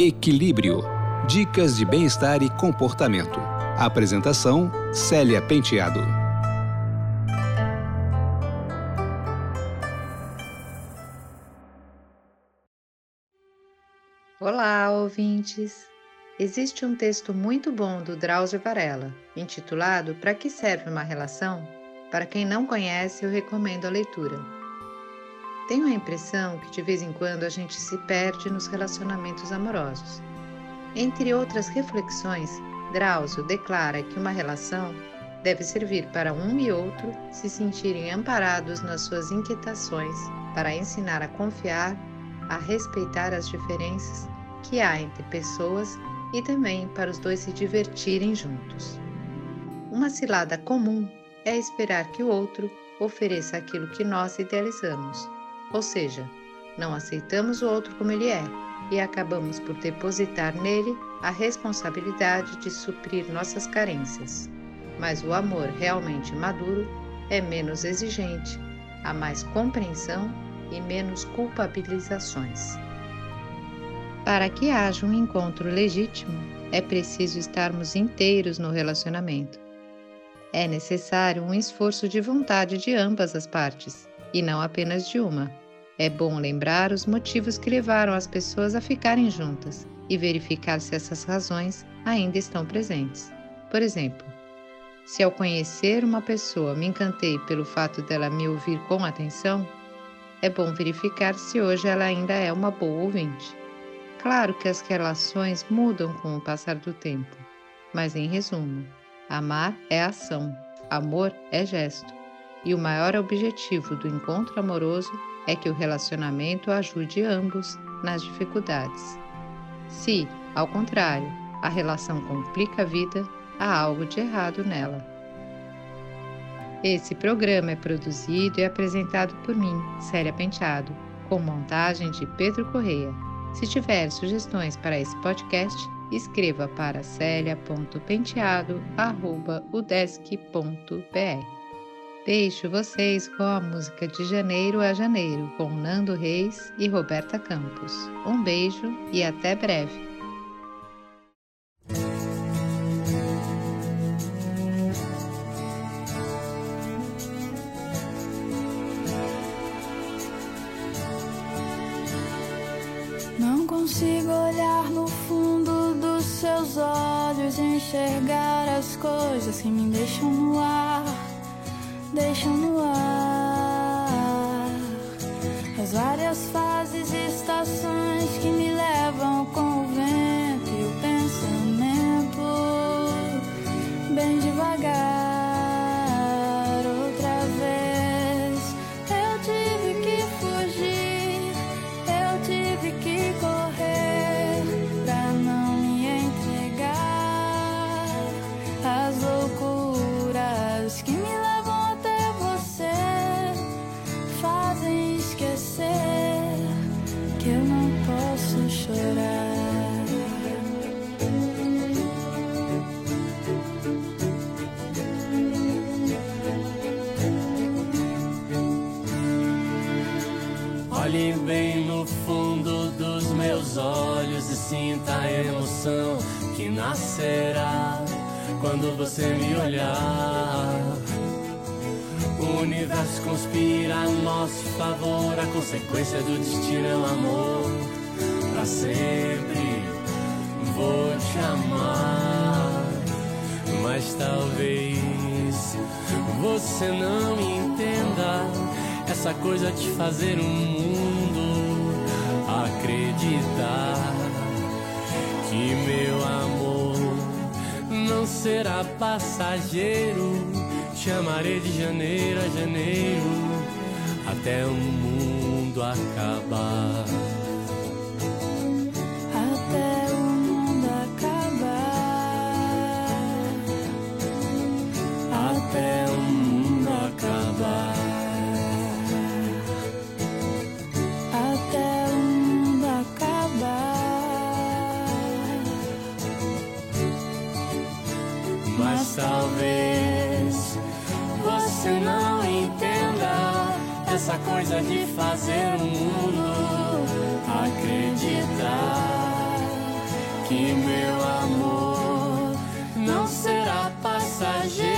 Equilíbrio. Dicas de bem-estar e comportamento. Apresentação: Célia Penteado. Olá, ouvintes! Existe um texto muito bom do Drauzio Varela, intitulado Para que serve uma relação? Para quem não conhece, eu recomendo a leitura. Tenho a impressão que de vez em quando a gente se perde nos relacionamentos amorosos. Entre outras reflexões, Drauzio declara que uma relação deve servir para um e outro se sentirem amparados nas suas inquietações, para ensinar a confiar, a respeitar as diferenças que há entre pessoas e também para os dois se divertirem juntos. Uma cilada comum é esperar que o outro ofereça aquilo que nós idealizamos ou seja, não aceitamos o outro como ele é e acabamos por depositar nele a responsabilidade de suprir nossas carências. Mas o amor realmente maduro é menos exigente, há mais compreensão e menos culpabilizações. Para que haja um encontro legítimo, é preciso estarmos inteiros no relacionamento. É necessário um esforço de vontade de ambas as partes e não apenas de uma. É bom lembrar os motivos que levaram as pessoas a ficarem juntas e verificar se essas razões ainda estão presentes. Por exemplo, se ao conhecer uma pessoa me encantei pelo fato dela me ouvir com atenção, é bom verificar se hoje ela ainda é uma boa ouvinte. Claro que as relações mudam com o passar do tempo, mas em resumo, amar é ação, amor é gesto e o maior objetivo do encontro amoroso é que o relacionamento ajude ambos nas dificuldades. Se, ao contrário, a relação complica a vida, há algo de errado nela. Esse programa é produzido e apresentado por mim, Célia Penteado, com montagem de Pedro Correia. Se tiver sugestões para esse podcast, escreva para celia.penteado.udesc.br. Deixo vocês com a música de Janeiro a Janeiro, com Nando Reis e Roberta Campos. Um beijo e até breve. Não consigo olhar no fundo dos seus olhos e enxergar as coisas que me deixam no ar deixam no ar. As várias fases e estações que me olhos e sinta a emoção que nascerá quando você me olhar. O universo conspira a nosso favor, a consequência do destino é o amor. Pra sempre vou te amar, mas talvez você não entenda essa coisa de fazer um mundo acreditar que meu amor não será passageiro. Te amarei de janeiro a janeiro até o mundo acabar. você não entenda essa coisa de fazer o mundo acreditar que meu amor não será passageiro.